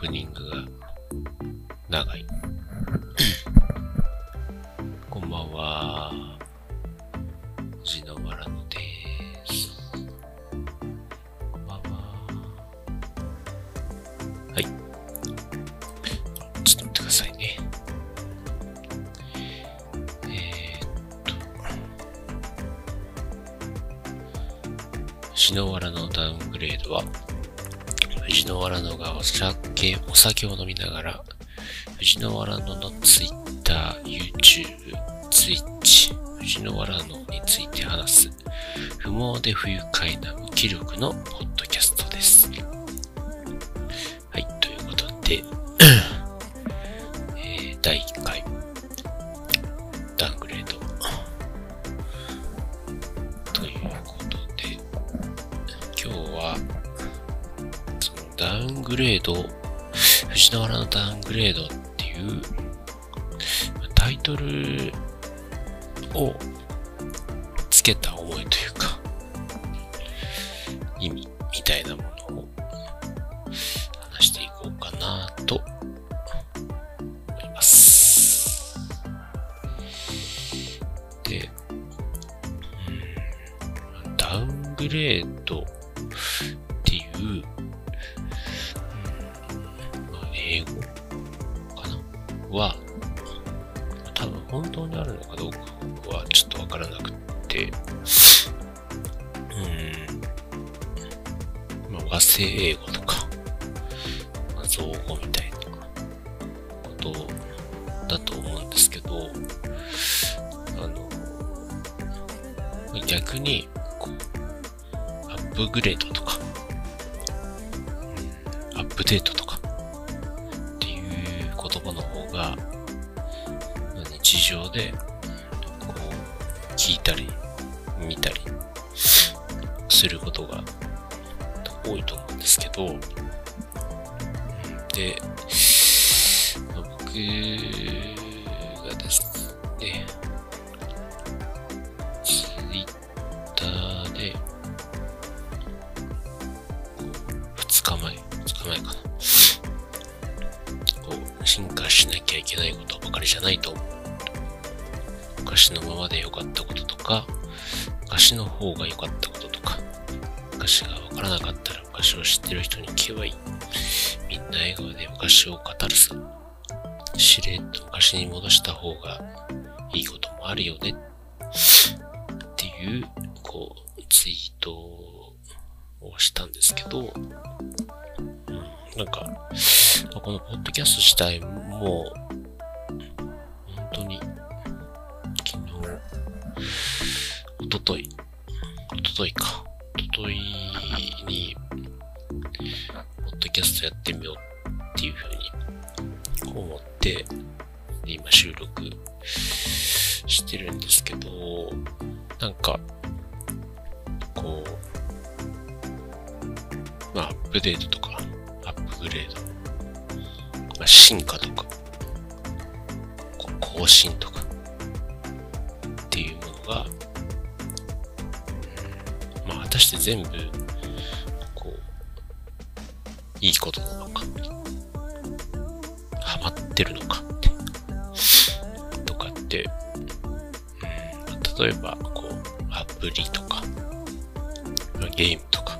プニングが長い。こんばんは。藤野原野です。こんばんは。はい。ちょっと待ってくださいね。えー、っと。藤野原のダウングレードは、藤野原野がお酒、お酒を飲みながら、藤野原野の Twitter、YouTube、Twitch、藤野原野について話す、不毛で不愉快な無気力のポッドキャストです。はい、ということで、えー第1回、ダングレード、ということで、今日は、ダウングレード、藤野原のダウングレードっていうタイトルをつけた思いというか、意味みたいなものを話していこうかなと思います。で、ダウングレード和製英語とか、まあ、造語みたいなことだと思うんですけど、あの、逆に、こう、アップグレードとか、アップデートとか、っていう言葉の方が、日常で、こう、聞いたり、見たり、することが多いと思うんですけど、で、僕がですね、ツイッターで、こう、2日前、2日前かな。こう、進化しなきゃいけないことばかりじゃないと思う。昔のままで良かったこととか、昔の方が良かったこととか、昔がわからなかったら昔を知ってる人に聞けばいい。みんな笑顔で昔を語るさ。しれっと昔に戻した方がいいこともあるよね。っていう、こう、ツイートをしたんですけど、うん、なんか、このポッドキャスト自体も、本当に、昨日、おととい、おとといか、といに、ポッドキャストやってみようっていうふうに思って、で今収録してるんですけど、なんか、こう、まあ、アップデートとか、アップグレード、まあ、進化とか、更新とか、っていうものが、して全部、こう、いいことなのか、ハマってるのかって、とかって、うん、例えば、こう、アプリとか、ゲームとか、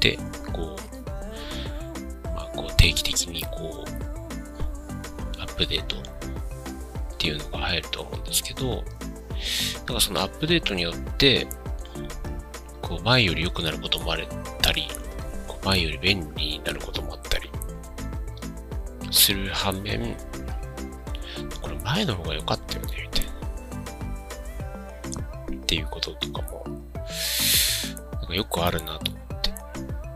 で、こう、まあ、こう、定期的にこう、アップデートっていうのが入ると思うんですけど、だかそのアップデートによって、こう前より良くなることもあったり、こう前より便利になることもあったり、する反面、これ前の方が良かったよね、みたいな。っていうこととかも、なんかよくあるなと思っ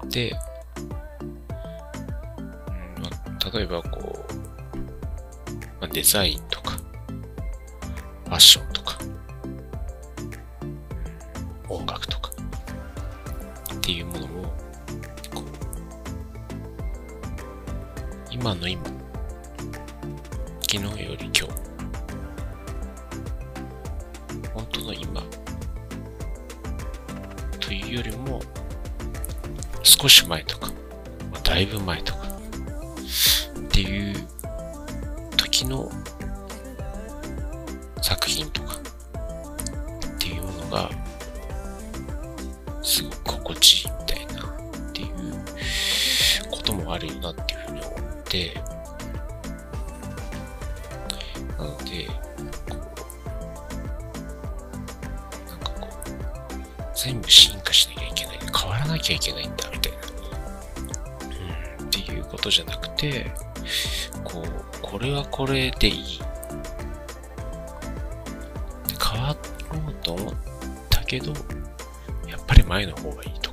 て。で、うんまあ、例えばこう、まあ、デザインとか、ファッションとか、音楽とか、っていうものを今の今昨日より今日本当の今というよりも少し前とか、まあ、だいぶ前とかっていう時の作品とかっていうものがく心地いいみたいなっていうこともあるよなっていうふうに思ってなのでこうなんかこう全部進化しなきゃいけない変わらなきゃいけないんだみたいな、うん、っていうことじゃなくてこうこれはこれでいい。変わろうと思ったけどやっぱり前の方がいいと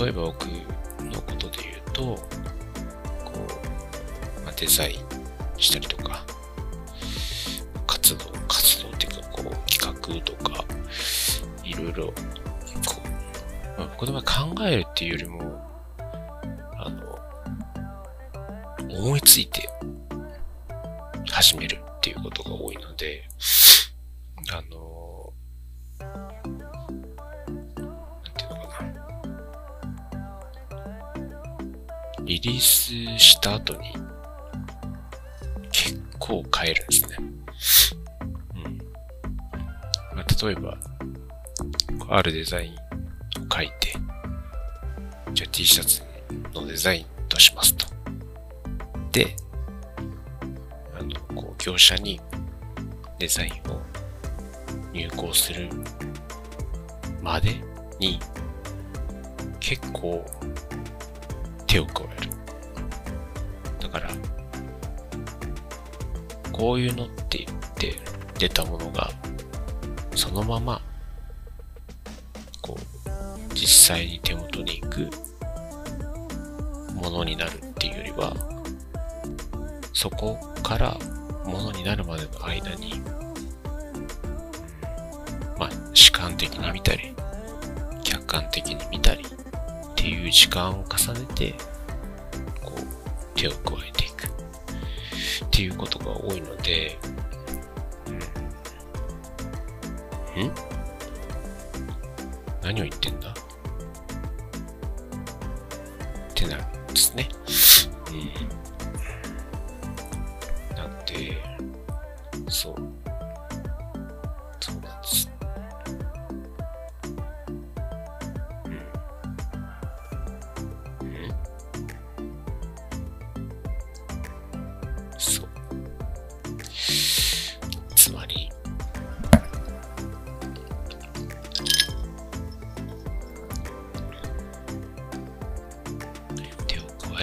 例えば僕のことで言うとこう、まあ、デザインしたりとか活動活動っていうかこう企画とかいろいろこう、まあ、僕の場合考えるっていうよりもあの思いついて始めるっていうことが多いので、あの、リリースした後に結構変えるんですね。うん。まあ、例えば、あるデザインを書いて、じゃあ T シャツのデザインとしますと。で、業者にデザインを入稿するまでに結構手を加える。だから、こういうのって言って出たものがそのままこう実際に手元に行くものになるっていうよりはそこからものになるまでの間に、まあ、主観的に見たり、客観的に見たりっていう時間を重ねて、こう、手を加えていくっていうことが多いので、うん。ん？何を言ってんだ？ってなるんですね。うん。そう。そう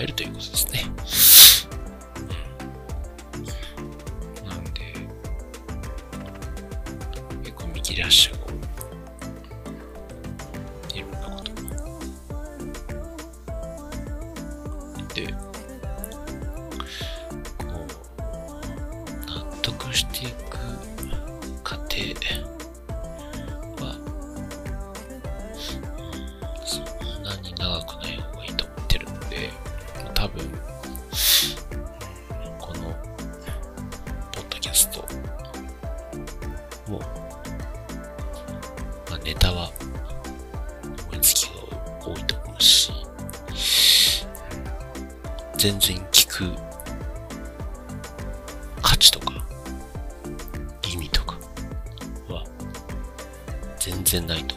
えるということですね。いらっしゃる。いろんなことで、こう、納得していく過程思いつきが多いと思うし、全然聞く価値とか意味とかは全然ないと思う。